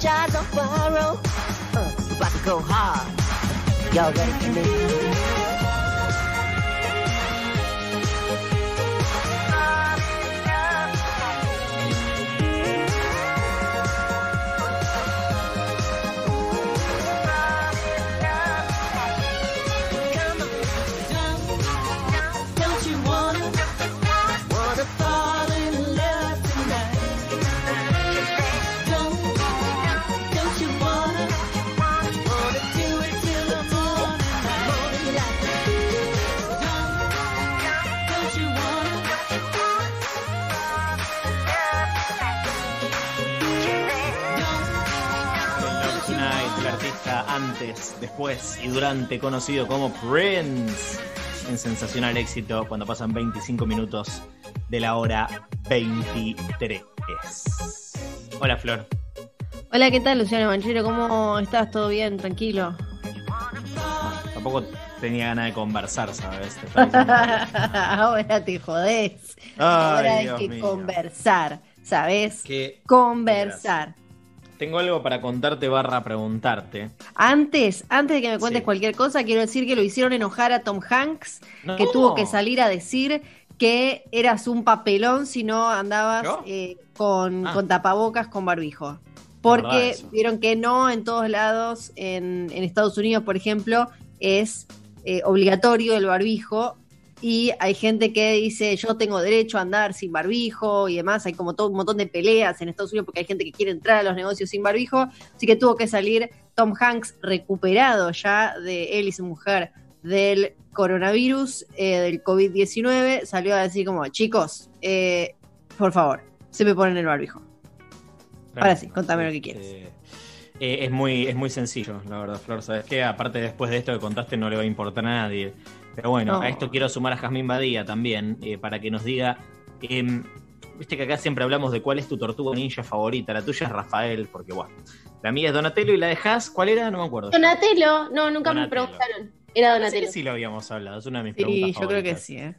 child, don't borrow. Uh, about to go hard. Y'all ready for me? Love Tonight, el artista antes, después y durante conocido como Prince, en sensacional éxito cuando pasan 25 minutos de la hora 23. Hola Flor. Hola, ¿qué tal, Luciano Manchero? ¿Cómo estás? ¿Todo bien? ¿Tranquilo? Tampoco tenía ganas de conversar, ¿sabes? Ahora te jodés. Ay, Ahora hay que mío. conversar, ¿sabes? Que Conversar. Tengo algo para contarte barra preguntarte. Antes, antes de que me cuentes Sí. cualquier cosa, quiero decir que lo hicieron enojar a Tom Hanks, No. que tuvo que salir a decir que eras un papelón si no andabas eh, con, Ah. con tapabocas con barbijo. Porque vieron que no en todos lados, en, en Estados Unidos, por ejemplo, es eh, obligatorio el barbijo. Y hay gente que dice, yo tengo derecho a andar sin barbijo y demás. Hay como todo un montón de peleas en Estados Unidos porque hay gente que quiere entrar a los negocios sin barbijo. Así que tuvo que salir Tom Hanks recuperado ya de él y su mujer del coronavirus, eh, del COVID-19. Salió a decir como, chicos, eh, por favor, se me ponen el barbijo. Ahora sí, contame lo que quieres. Este, eh, es, muy, es muy sencillo, la verdad, Flor. ¿Sabes qué? Aparte, después de esto que contaste, no le va a importar a nadie. Pero bueno, No. a esto quiero sumar a Jazmín Badía también, eh, para que nos diga. em, Viste que acá siempre hablamos de cuál es tu tortuga ninja favorita. La tuya es Rafael, porque bueno. La mía es Donatello y la de Haas, ¿cuál era? No me acuerdo. Donatello, no, nunca me preguntaron. Era Donatello. sí lo habíamos hablado, es una de mis Sí, preguntas yo creo que sí, ¿eh?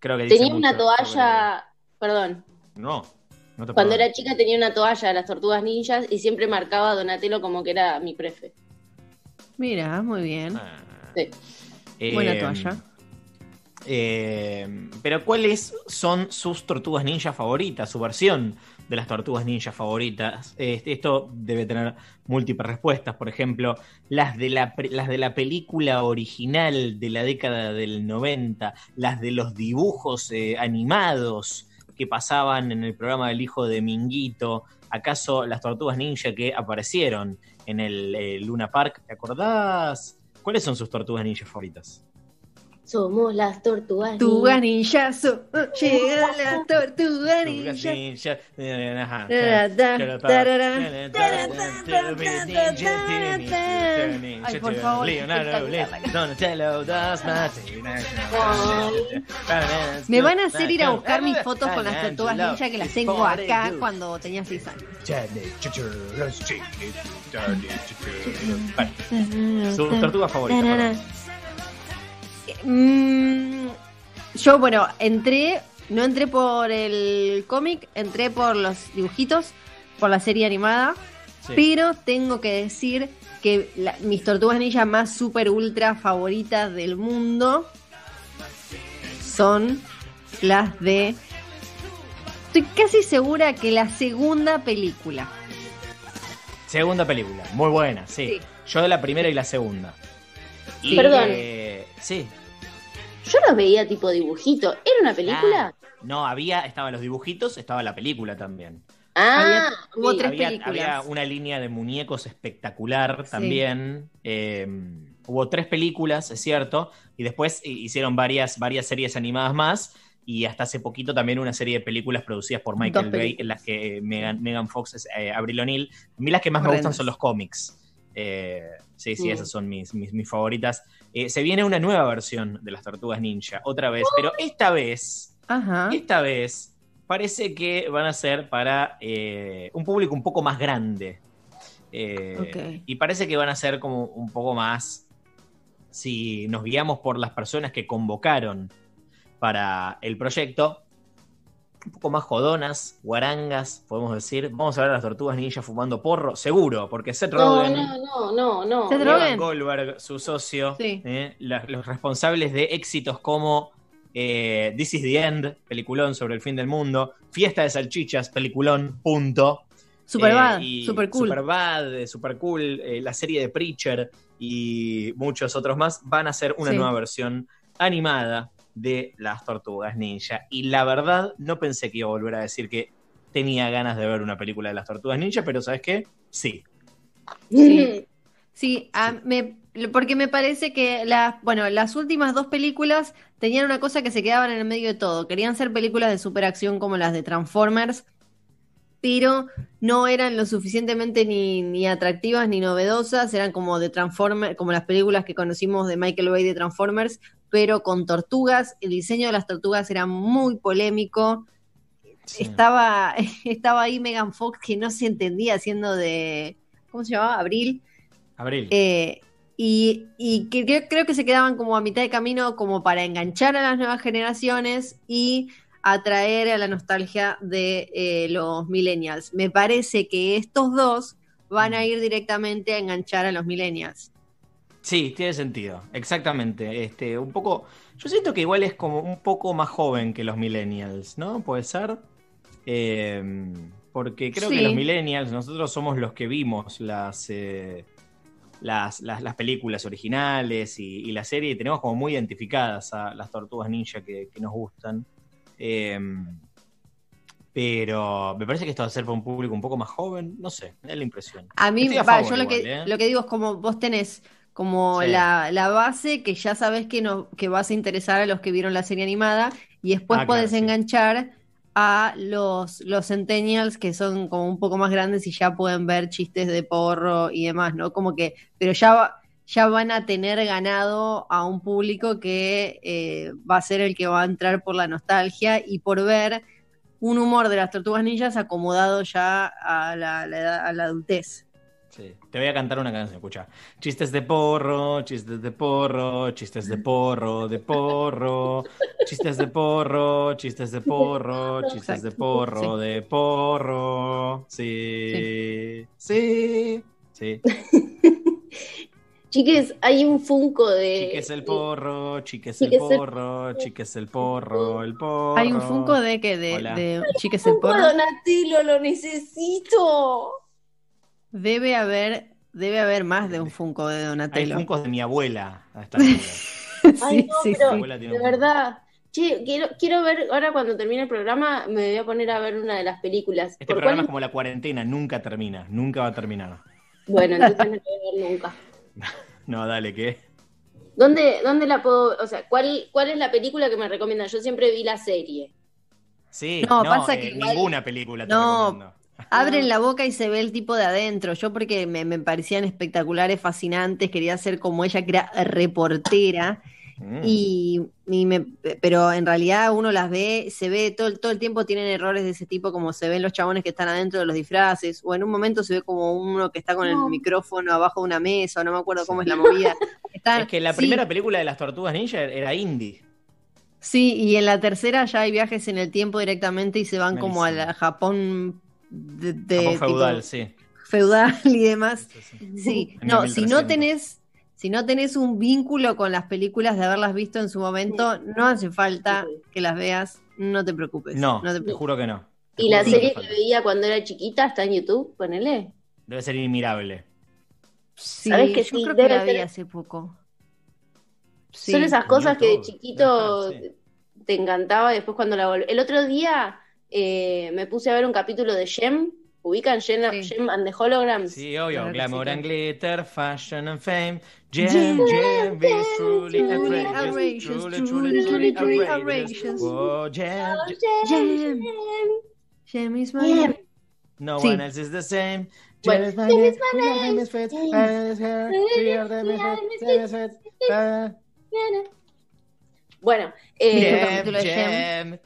Creo que dice Tenía una toalla, perdón. No, no te Cuando era chica tenía una toalla de las tortugas ninjas y siempre marcaba a Donatello como que era mi prefe. Mira, muy bien. Ah. Sí. Buena Eh, toalla. eh, pero ¿cuáles son sus tortugas ninja favoritas? Su versión de las tortugas ninja favoritas. Este, esto debe tener múltiples respuestas. Por ejemplo, las de, la, las de la película original de la década del 90, las de los dibujos eh, animados que pasaban en el programa del hijo de Minguito. ¿Acaso las tortugas ninja que aparecieron en el eh, Luna Park? ¿Te acordás? ¿Cuáles son sus tortugas ninja favoritas? Somos las tortugas Tortuga ninjas. oh, llega la tortuga ninja. Ay, por favor, Me van a hacer ir a buscar mis fotos con las tortugas ninja que las tengo acá cuando tenía 6 años. Sus tortugas favoritas. Perdón. Mm, yo, bueno, entré, no entré por el cómic, entré por los dibujitos, por la serie animada, Sí. pero tengo que decir que la- mis tortugas ninja más super ultra favoritas del mundo son las de... Estoy casi segura que la segunda película. Segunda película, muy buena, sí. Sí. Yo de la primera y la segunda. Y, Perdón. eh, sí. Yo los veía tipo dibujito. ¿Era una película? No, había, estaban los dibujitos, estaba la película también. Ah, Había- hubo tres había, películas. había una línea de muñecos espectacular Sí. también. Eh, hubo tres películas, es cierto, y después hi- hicieron varias, varias series animadas más. Y hasta hace poquito también una serie de películas producidas por Michael Bay, en las que eh, Megan, Megan Fox es eh, Avril O'Neil. A mí las que más me gustan son los cómics. Eh, sí, sí, Mm. esas son mis, mis, mis favoritas. Eh, se viene una nueva versión de las Tortugas Ninja, otra vez, pero esta vez Ajá. esta vez parece que van a ser para eh, un público un poco más grande. Eh. Y parece que van a ser como un poco más, si nos guiamos por las personas que convocaron para el proyecto, un poco más jodonas, guarangas, podemos decir. Vamos a ver a las tortugas ninja fumando porro, seguro, porque Seth No, Rogen, no, no, no, no. Seth no. Rogen. Goldberg, su socio, Sí. eh, la- los responsables de éxitos como eh, This is the End, peliculón sobre el fin del mundo, Fiesta de Salchichas, peliculón, punto. Superbad, Eh, super cool. Superbad, eh, super cool, eh, la serie de Preacher y muchos otros más van a hacer una Sí. nueva versión animada de las tortugas ninja. Y la verdad, no pensé que iba a volver a decir que tenía ganas de ver una película de las tortugas ninja, pero ¿sabes qué? Sí. Sí. Sí, a- me- porque me parece que las, bueno, las últimas dos películas tenían una cosa que se quedaban en el medio de todo. Querían ser películas de superacción como las de Transformers, pero no eran lo suficientemente ni, ni atractivas ni novedosas. Eran como de Transformers, como las películas que conocimos de Michael Bay de Transformers, pero con tortugas. El diseño de las tortugas era muy polémico. Sí. Estaba, estaba ahí Megan Fox que no se entendía haciendo de, ¿cómo se llamaba? Abril. Abril. Eh, y y que creo, creo que se quedaban como a mitad de camino como para enganchar a las nuevas generaciones y atraer a la nostalgia de eh, los millennials. Me parece que estos dos van a ir directamente a enganchar a los millennials. Sí, tiene sentido, exactamente. Este, un poco, yo siento que igual es como un poco más joven que los millennials, ¿no? Puede ser. Eh, porque creo que los millennials, nosotros somos los que vimos las, eh, las, las, las películas originales y, y la serie, y tenemos como muy identificadas a las tortugas ninja que, que nos gustan. Eh, pero me parece que esto va a ser para un público un poco más joven, no sé, me da la impresión. A mí, a va, yo lo igual, que, ¿eh? lo que digo es como vos tenés como Sí. la, la base que ya sabes que, no, que vas a interesar a los que vieron la serie animada y después Ah, claro, sí. enganchar a los, los centennials que son como un poco más grandes y ya pueden ver chistes de porro y demás, ¿no? Como que, pero ya, va- ya van a tener ganado a un público que eh, va a ser el que va a entrar por la nostalgia y por ver un humor de las tortugas ninjas acomodado ya a la, la edad- a la adultez. Sí. Te voy a cantar una canción, escucha. Chistes de porro, chistes de porro, chistes de porro, de porro, chistes de porro, chistes de porro, chistes de porro, de porro. Sí. Sí. Sí. Chiques, hay un Funko de. Chiques el porro, chiques Chiques el el- porro, chiques el porro, el porro. Hay un Funko de que de, Chiques el Porro. Donatello, lo necesito. Debe haber, debe haber más de un Funko de Hay Donatello. funcos de mi abuela a esta altura. Ay, Sí, no, sí, pero sí. abuela tiene de verdad. Che, quiero, quiero ver, ahora cuando termine el programa, me voy a poner a ver una de las películas. Este ¿Por programa cuál? es como la cuarentena, nunca termina, nunca va a terminar. Bueno, entonces no la voy a ver nunca. No, dale, ¿qué? ¿Dónde, ¿Dónde la puedo, o sea, cuál, cuál es la película que me recomiendan? Yo siempre vi la serie. Sí, No, no, pasa eh, que ninguna película te No. recomiendo. Abren la boca y se ve el tipo de adentro. Yo porque me, me parecían espectaculares, fascinantes, quería ser como ella, que era reportera. Mm. Y, y me, pero en realidad uno las ve, se ve todo, el- todo el tiempo tienen errores de ese tipo, como se ven los chabones que están adentro de los disfraces, o en un momento se ve como uno que está con No. el micrófono abajo de una mesa, o no me acuerdo cómo Sí. es la movida. Están- Es que la sí, primera película de las tortugas ninja era indie. Sí, y en la tercera ya hay viajes en el tiempo directamente y se van como a la. Japón de, de Japón tipo feudal, sí. feudal y demás. Sí, sí. Sí, En no, si no 1300. tenés, si no tenés un vínculo con las películas de haberlas visto en su momento, no hace falta que las veas, no te preocupes. No, te te preocupes. juro que no. Te Y la que serie que veía cuando era chiquita está en YouTube, ponele. Debe ser inmirable. Sí, ¿Sabes que yo sí? creo que la vi ser- hace poco. Sí. Son esas cosas que de chiquito te encantaba y después cuando la volví. El otro día eh, me puse a ver un capítulo de Gem. ¿Ubican Gem, Sí. Gem and the Holograms? Sí, obvio. Claro Glamour sí, and glitter, fashion and fame. Gem, Gem, gem, is truly truly outrageous. Truly, truly, truly, outrageous. Oh, gem, Gem. gem. Is my name. No Sí. one else is the same. Bueno. Bueno, eh, Gem. Gem.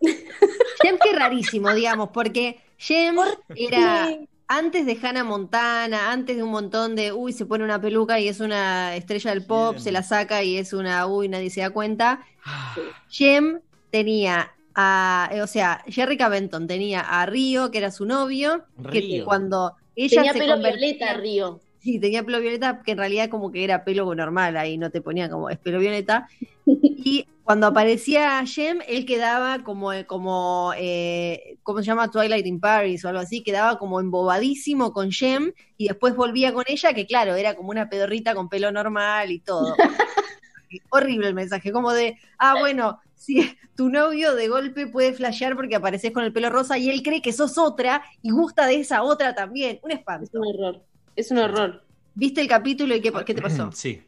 Gem, qué rarísimo, digamos, porque Gem era antes de Hannah Montana, antes de un montón de, uy, se pone una peluca y es una estrella del pop, se la saca y es una, uy, nadie se da cuenta. Ah, Gem tenía a, eh, o sea, Jerrica Benton tenía a Río, que era su novio, que cuando ella Tenía se pelo violeta, Río. Sí, tenía pelo violeta, que en realidad como que era pelo normal, ahí no te ponía como es pelo violeta. Y cuando aparecía Jem, él quedaba como, como eh, ¿cómo se llama? Twilight in Paris o algo así, quedaba como embobadísimo con Jem y después volvía con ella, que claro, era como una pedorrita con pelo normal y todo. Horrible el mensaje, como de, ah, bueno, si tu novio de golpe puede flashear porque apareces con el pelo rosa y él cree que sos otra y gusta de esa otra también. Un Es espanto. un error. Es un error. ¿Viste el capítulo y qué, qué te pasó? Sí.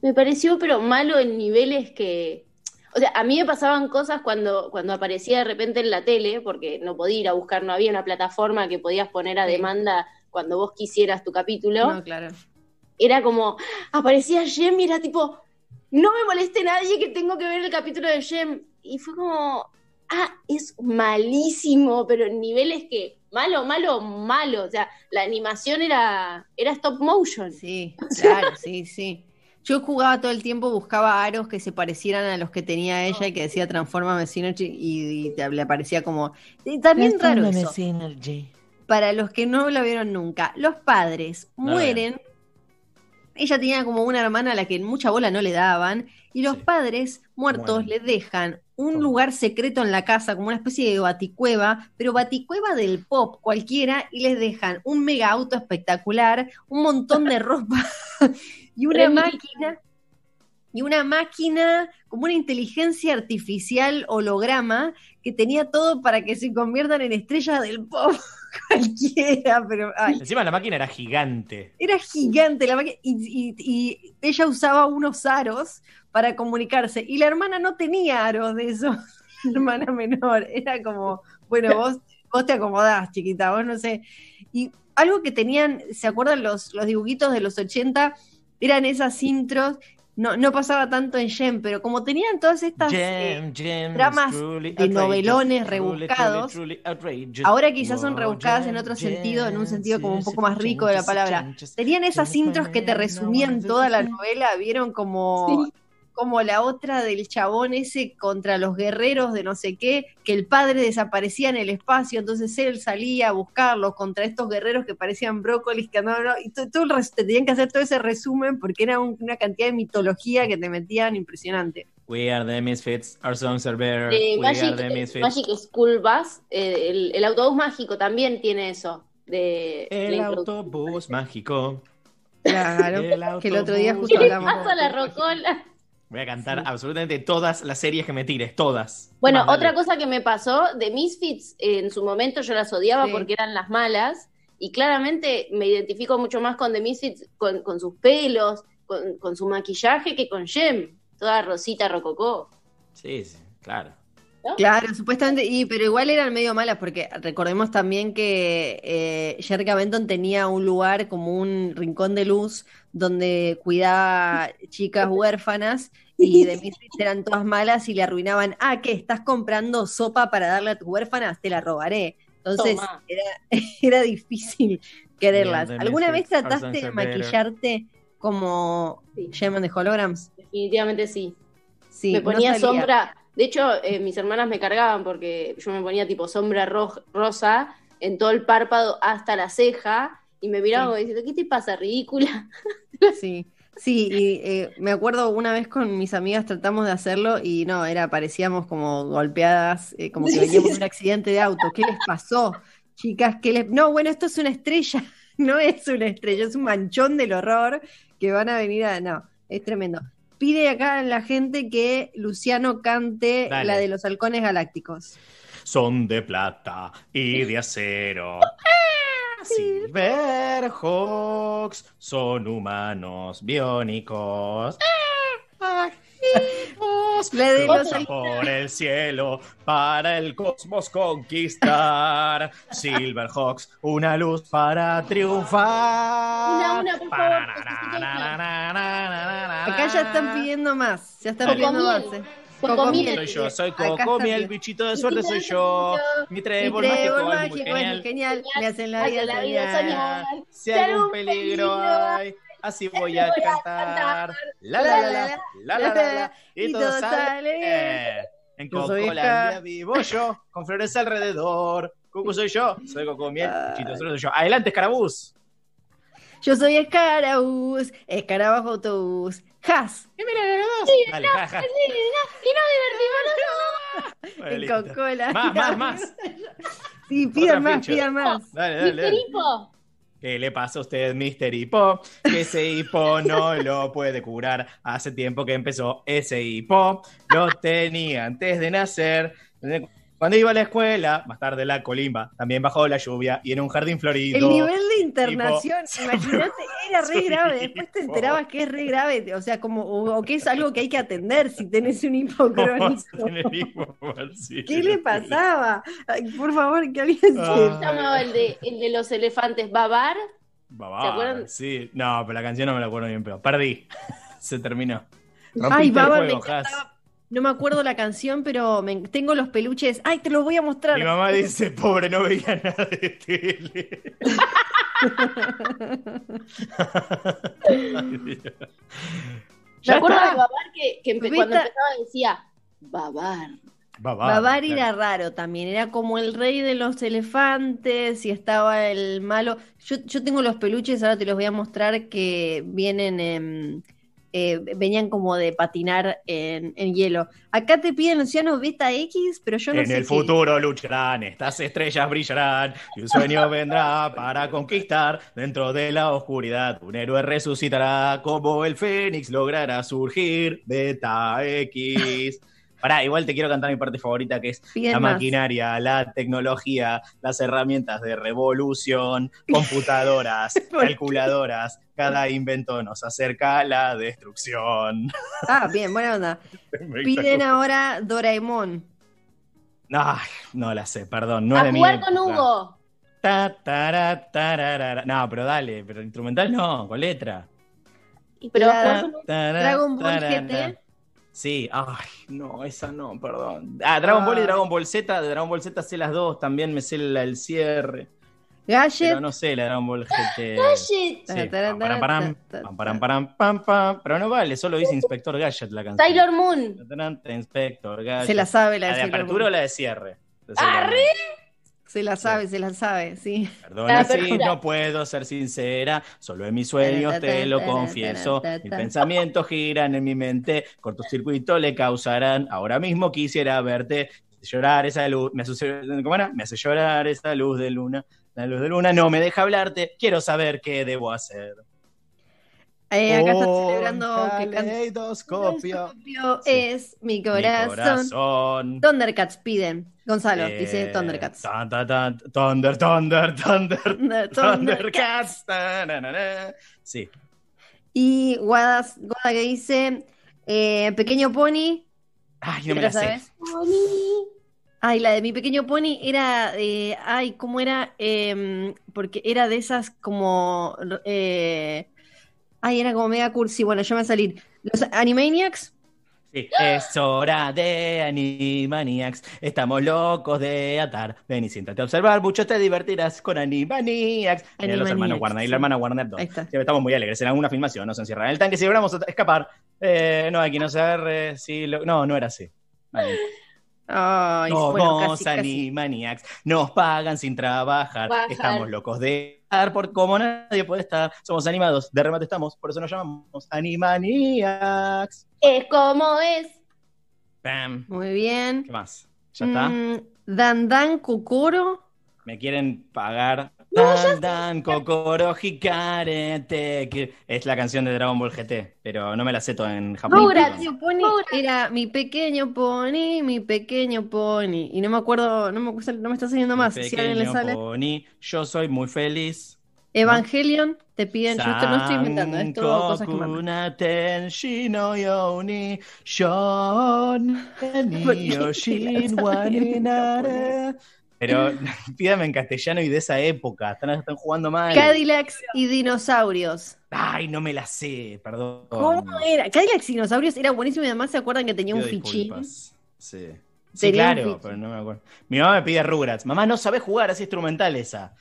Me pareció, pero malo en niveles que. O sea, a mí me pasaban cosas cuando, cuando aparecía de repente en la tele, porque no podía ir a buscar, no había una plataforma que podías poner a Sí. demanda cuando vos quisieras tu capítulo. No, claro. Era como, aparecía Jem y era tipo, no me moleste nadie que tengo que ver el capítulo de Jem. Y fue como, ah, es malísimo, pero en niveles que, malo, malo, malo. O sea, la animación era, era stop motion. Sí, claro, sí, sí. Yo jugaba todo el tiempo, buscaba aros que se parecieran a los que tenía ella y que decía Transformame Synergy y, y te- le aparecía como... y también raro eso. Para los que no lo vieron nunca, los padres mueren. Ella tenía como una hermana a la que mucha bola no le daban y los Sí. padres muertos Mueren. le dejan un lugar secreto en la casa, como una especie de baticueva, pero baticueva del pop cualquiera, y les dejan un mega auto espectacular, un montón de ropa y una máquina, y una máquina como una inteligencia artificial holograma que tenía todo para que se conviertan en estrellas del pop cualquiera, pero ay, Encima la máquina era gigante. era gigante la máquina y, y- y ella usaba unos aros para comunicarse y la hermana no tenía aros de eso, la hermana menor, era como, bueno, vos, vos te acomodás, chiquita, vos no sé. Y algo que tenían, ¿se acuerdan los, los dibujitos de los 80? Eran esas intros, no, no pasaba tanto en Gem, pero como tenían todas estas... eh, Gem, dramas truly de novelones truly, rebuscados. truly, truly outrageous. Ahora quizás son rebuscadas en gem, otro sentido, en un sentido como un poco más rico de la palabra. Tenían esas intros que te resumían toda la novela, vieron como, Sí. Como la otra del chabón ese contra los guerreros de no sé qué, que el padre desaparecía en el espacio, entonces él salía a buscarlos contra estos guerreros que parecían brócolis, que andaban, y todo, todo el te tenían que hacer todo ese resumen porque era un- una cantidad de mitología que te metían impresionante. We are the misfits, our songs are better. De We are Magic, the misfits. Magic School Bus, eh, el, el autobús mágico también tiene eso. De El autobús mágico. Claro, El que el otro día justo ¿Qué le hablamos. pasa a la rocola? Voy a cantar absolutamente todas las series que me tires, todas. Bueno, Más, dale. otra cosa que me pasó de Misfits, en su momento yo las odiaba Sí. porque eran las malas, y claramente me identifico mucho más con The Misfits, con, con sus pelos, con, con su maquillaje, que con Jem, toda rosita rococó. Sí, sí, claro. Claro, supuestamente, y, pero igual eran medio malas porque recordemos también que eh, Jerrica Benton tenía un lugar como un rincón de luz donde cuidaba chicas huérfanas y de Misfits eran todas malas y le arruinaban, ah, ¿qué? ¿Estás comprando sopa para darle a tus huérfanas? Te la robaré. Entonces era, era difícil quererlas. Bien, ¿Alguna vez trataste de maquillarte como Sí. The Holograms? Definitivamente sí. Sí, me ponía sombra, de hecho eh, mis hermanas me cargaban porque yo me ponía tipo sombra roj- rosa en todo el párpado hasta la ceja y me miraban Sí. como diciendo, ¿qué te pasa, ridícula? Sí, sí, y eh, me acuerdo una vez con mis amigas tratamos de hacerlo y no, era, parecíamos como golpeadas, eh, como que veníamos de un accidente de auto. ¿Qué les pasó, chicas? ¿Qué les... No, bueno, esto es una estrella, no es una estrella, es un manchón del horror que van a venir a... No, es tremendo. Pide acá la gente que Luciano cante Dale. la de los halcones galácticos. Son de plata y de acero. Silverhawks son humanos biónicos. Los cruzan por el cielo para el cosmos conquistar. Silverhawks, una luz para triunfar. Una, una, por favor, Acá ya están pidiendo más, ya están pidiendo más. Cocomiel. Cocomiel. Soy yo, soy Coco, mi el bichito de suerte soy yo. Mi trébol mágico es muy genial. genial, me hacen la vida la vida soñar. Si algún peligro hay, así voy a voy a cantar. cantar. La la la la, la la y todo sale. En Scar. vivo yo, con flores alrededor. Cucu soy yo, soy Coco Miel, Ay. Chito soy yo. Adelante, Escarabús. Yo soy Escarabús, Escarabajo autobús. Has, Dale, ja, ja. Y nos divertimos Bueno, en listo. Coca-Cola. Más, más, más. Sí, pidan más, feature. pidan más. Dale, dale, dale. Hipo. ¿Qué le pasa a usted, Mr. Hipo? Que ese hipo no lo puede curar. Hace tiempo que empezó ese hipo. Lo tenía antes de nacer. Cuando iba a la escuela, más tarde la colimba, también bajó la lluvia y en un jardín florido. El nivel de internación, imagínate, era re grave. Después te enterabas que es re grave, o sea, como, o, o que es algo que hay que atender si tenés un ¿Cómo hipocrónico. ¿Qué le pasaba? Ay, por favor, que alguien Ah. ¿Cómo sepa. se llamaba el de, el de los elefantes? ¿Babar? Babá, ¿Se acuerdan? Sí, no, pero la canción no me la acuerdo bien, pero perdí. Se terminó. Ay, Babar, me encantaba. No me acuerdo la canción, pero me- tengo los peluches. Ay, te los voy a mostrar. Mi mamá dice, pobre, no veía nada de tele. Ay. Me acuerdo de Babar que, que empe- ¿Viste? cuando empezaba decía Babar. Babar, Babar claro. era raro también, era como el rey de los elefantes y estaba el malo. Yo, yo tengo los peluches, ahora te los voy a mostrar que vienen en, eh, venían como de patinar en, en hielo. Acá te piden Luciano Beta X, pero yo no En sé el qué. futuro lucharán, estas estrellas brillarán y un sueño vendrá para conquistar. Dentro de la oscuridad, un héroe resucitará como el Fénix logrará surgir. Beta X. Pará, igual te quiero cantar mi parte favorita que es Piden la más. maquinaria, la tecnología, las herramientas de revolución, computadoras, calculadoras. Cada invento nos acerca a la destrucción. Ah, bien, buena onda. Piden ahora Doraemon. Ay, no la sé, perdón. No es a mi jugar con. Hugo. Ta, tara, tararara. No, pero dale, pero instrumental no, con letra. Y pero Dragon Ball. GT. Sí, ay, no, esa no, perdón. Ah, Dragon Ball y. Dragon Ball Z, de Dragon Ball Z sé las dos, también me sé la- el cierre, Gadget. pero no sé la Dragon Ball GT. Gadget. Sí, Tara, tara, pam, param, param, tara, pam, param, param, pam, pam. Pero no vale, solo dice Inspector Gadget la canción. Sailor Moon. Inspector Gadget. Se la sabe la ¿La de Sailor apertura Moon. o la de cierre? De ¡Arre! Moon. Se la sabe, se la sabe, sí. Perdona si no puedo ser sincera, solo en mis sueños te lo confieso. Mis pensamientos giran en mi mente, cortocircuito le causarán. Ahora mismo quisiera verte, llorar esa luz, me hace, ¿cómo era? Me hace llorar esa luz de luna. La luz de luna no me deja hablarte, quiero saber qué debo hacer. Eh, acá está Un celebrando que caleidoscopio. Caleidoscopio Sí. Es mi Mi corazón. corazón. Thundercats piden. Gonzalo Eh, dice Thundercats. tan, tan, tan, Thunder, thunder, thunder. Thundercats. Thundercats. ta, na, na, na. Sí. Y Guadas, Guada que dice eh, Pequeño Pony. Ay, no me ¿Te la sé. sabes? Ay, la de mi pequeño pony era, eh, ay, ¿cómo era? Em, porque era de esas como, eh, ay, era como mega cursi. Bueno, ya me va a salir. Los Animaniacs. Sí, es hora de Animaniacs. Estamos locos de atar. Ven y siéntate a observar. Mucho te divertirás con Animaniacs. Mira, los Animaniacs, hermanos Warner y la hermana Warner 2. Ahí está. Siempre estamos muy alegres. En alguna filmación nos encierran en el tanque. Si logramos escapar. Eh, no, aquí no se agarre. Sí, lo- no, no era así. Ay, Ay, Somos bueno, casi. Animaniacs. Nos pagan sin trabajar. Bajar. Estamos locos de estar por como nadie puede estar. Somos animados. De remate estamos. Por eso nos llamamos Animaniacs. Es como es. Bam. Muy bien. ¿Qué más? ¿Ya está? Mm, Dan Dan Kokoro. Me quieren pagar. Dan, dan, kokoro, hikarete, que es la canción de Dragon Ball GT, pero no me la sé toda en japonés. Era mi pequeño pony, mi pequeño pony. Y no me acuerdo, no me, no me está saliendo más. Mi Si a alguien le sale. pony, yo soy muy feliz. Evangelion, te piden, yo esto no estoy inventando, es todo cosas que me Pero pídame en castellano y de esa época, están, están jugando mal. Cadillacs y dinosaurios. Ay, no me la sé, perdón. ¿Cómo era? Cadillacs y dinosaurios era buenísimo y además se acuerdan que tenía un fichín. disculpas. Sí. Sí, claro, pero no me acuerdo. Mi mamá me pide Rugrats. Mamá, no sabe jugar, es instrumental esa.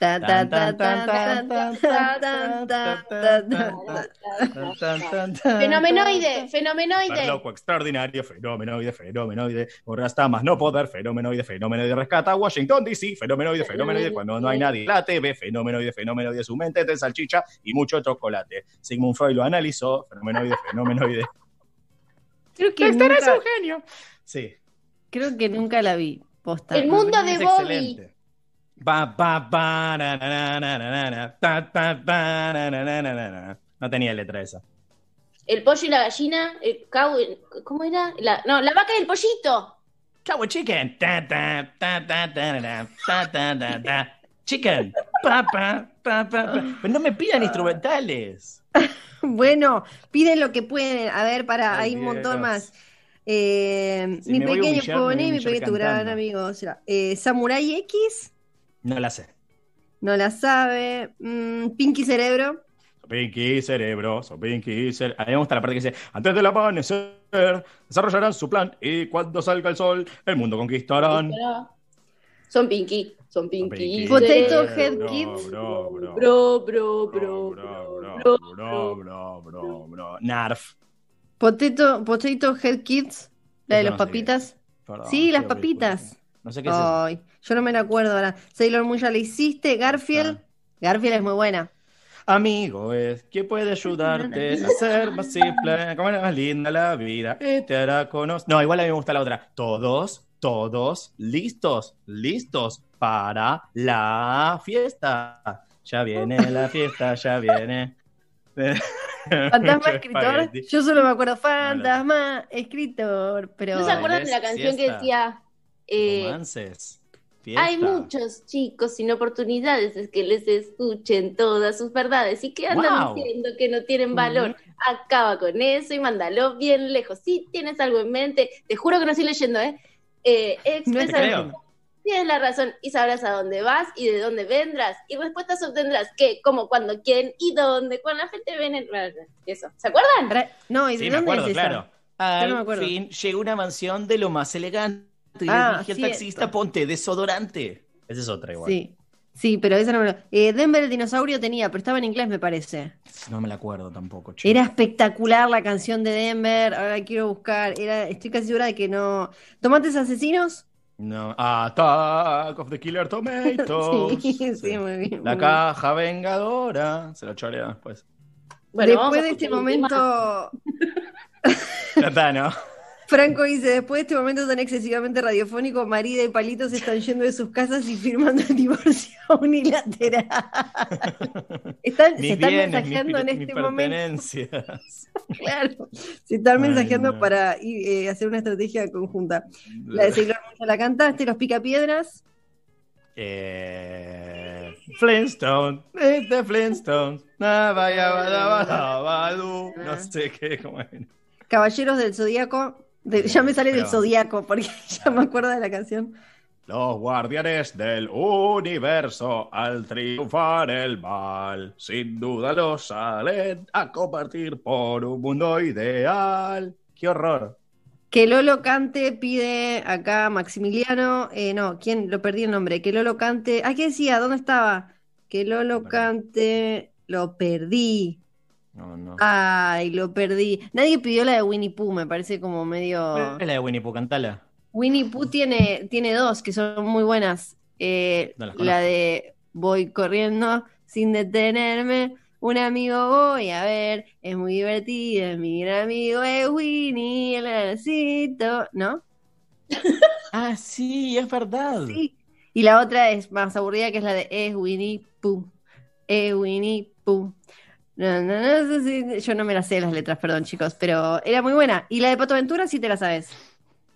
Fenomenoide, fenomenoide. Loco, extraordinario, fenomenoide, fenomenoide. Borrasta más no poder, fenomenoide, fenomenoide. Rescata Washington DC, fenomenoide, fenomenoide. Cuando no hay nadie, la TV, fenomenoide, fenomenoide. Su mente de salchicha y mucho chocolate. Sigmund Freud lo analizó, fenomenoide, fenomenoide. Creo que es un genio. Sí. Creo que nunca la vi. Posta. El mundo de Bobby. No tenía letra esa. El pollo y la gallina, el ¿cómo era? No, la vaca y el pollito. Cowboy chicken. Chicken. Papa, No me pidan ah. instrumentales. bueno, piden lo que pueden. A ver, para, hay un montón más. Eh, Si mi pequeño humillar, a pony, mi pequeño gran cantando. amigo. o sea, eh, Samurai X, No la sé. no la sabe. Mm, Pinky Cerebro. Pinky cerebro, so Pinky cerebro. A mí me gusta la parte que dice, antes del amanecer, desarrollarán su plan y cuando salga el sol, el mundo conquistarán. Son Pinky, son Pinky. Pinky. Potato. Head Bro, Kids. bro, bro. Bro, bro, Bro, bro, bro, bro, bro, bro. bro, bro, bro, bro. Narf. Potato, Potato Head Kids. La de sé qué papitas. Perdón, Sí, las papitas. No sé qué es eso. Ay, yo no me la acuerdo ahora. Sailor Moon ya la hiciste. Garfield. Ah. Garfield es muy buena. Amigo es que puede ayudarte a ser más simple, como más linda la vida y te hará conocer. No, igual a mí me gusta la otra. Todos, todos, listos, listos para la fiesta. Ya viene la fiesta, ya viene. Fantasma escritor. Yo solo me acuerdo Fantasma escritor. Pero. ¿No se acuerdan de la canción que decía? eh, Romances. Fiesta. hay muchos chicos sin oportunidades, es que les escuchen todas sus verdades y que andan Wow. diciendo que no tienen valor. Acaba con eso y mándalo bien lejos. Si tienes algo en mente, te juro que no estoy leyendo, ¿eh? eh expresa creo. Tienes la razón y sabrás a dónde vas y de dónde vendrás. Y respuestas obtendrás qué, cómo, cuándo, quién y dónde. Cuando la gente ven en... Eso. ¿Se acuerdan? No, ¿y de Sí, me dónde acuerdo, es esa? claro. Al no me acuerdo. fin llegó una mansión de lo más elegante. Y Ah, le dije al taxista, ponte desodorante. Esa es otra igual. Sí. Sí, pero esa no me lo. Eh, Denver el dinosaurio tenía, pero estaba en inglés, me parece. No me la acuerdo tampoco, che. Era espectacular la canción de Denver. Ahora la quiero buscar. Era, estoy casi segura de que no. ¿Tomates asesinos? No. Attack of the Killer Tomatoes. Sí, sí, muy bien. La muy bien. caja vengadora. Se lo chorea después. Bueno, Después de este momento, Ya está, ¿no? Franco dice, después de este momento tan excesivamente radiofónico, Marida y Palito se están yendo de sus casas y firmando el divorcio unilateral. Están, se están bienes, mis, mensajeando en mis este momento. Claro, se están Ay, mensajeando no. para eh, hacer una estrategia conjunta. La de Sailor Moon la cantaste, los picapiedras. Eh, Flintstone, eh, Flintstones, Nabayabadabadabadu, no sé qué, cómo es. Caballeros del Zodíaco. de- ya me sale del Zodíaco porque ya me acuerdo de la canción. Los guardianes del universo, al triunfar el mal, sin duda los salen a compartir por un mundo ideal. ¡Qué horror! Que Lolo cante, pide acá Maximiliano. eh, no, ¿quién? Lo perdí el nombre. Que Lolo cante. Ah, ¿qué decía? ¿Dónde estaba? Que Lolo cante. Lo perdí. No, no. Ay, lo perdí. Nadie pidió la de Winnie Pooh, me parece como medio. ¿Cuál es la de Winnie Pooh? Cantala. Winnie Pooh tiene, tiene dos que son muy buenas. Eh, No la de Voy corriendo sin detenerme. Un amigo voy a ver, es muy divertida. Mi gran amigo es Winnie, el ganacito, ¿no? Ah, sí, es verdad. Sí. Y la otra es más aburrida, que es la de Es Winnie Pooh. Es Winnie Pooh. No, no, no, yo no me las sé las letras, perdón, chicos, pero era muy buena. Y la de Pato Aventura sí te la sabes.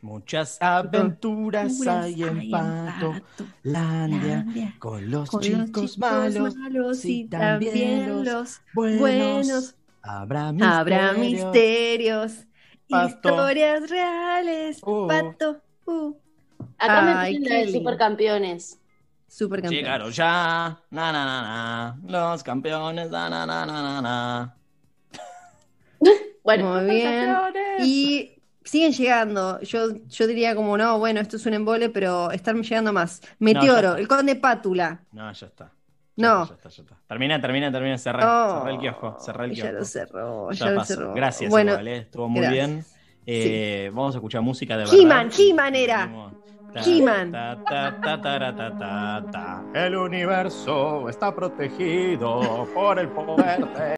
Muchas aventuras hay en Pato Landia con los con chicos chicos malos malos y también también los buenos. buenos. Habrá misterios. Habrá misterios, Pato. historias reales. Uh. Pato, uh. Acá me Ay, la de supercampeones. Supercampeón. Llegaron ya, na, na, na, na, los campeones, na, na, na, na, na, na. Bueno, Muy bien. Campeones. Y siguen llegando. Yo, yo diría como, no, bueno, esto es un embole, pero están llegando más. Meteoro, está. el conde Pátula. No, ya está. No. Ya está, ya está, ya está. Termina, termina, termina. Cerré, Oh, cerré el kiosco. Cerré el ya kiosco. lo cerró, ya, Ya lo cerró. Gracias, Bueno, igual, eh, estuvo muy gracias. bien. Eh, Vamos a escuchar música de He-Man, verdad. He-Man era. He-Man. ta, ta. El universo está protegido por el poder de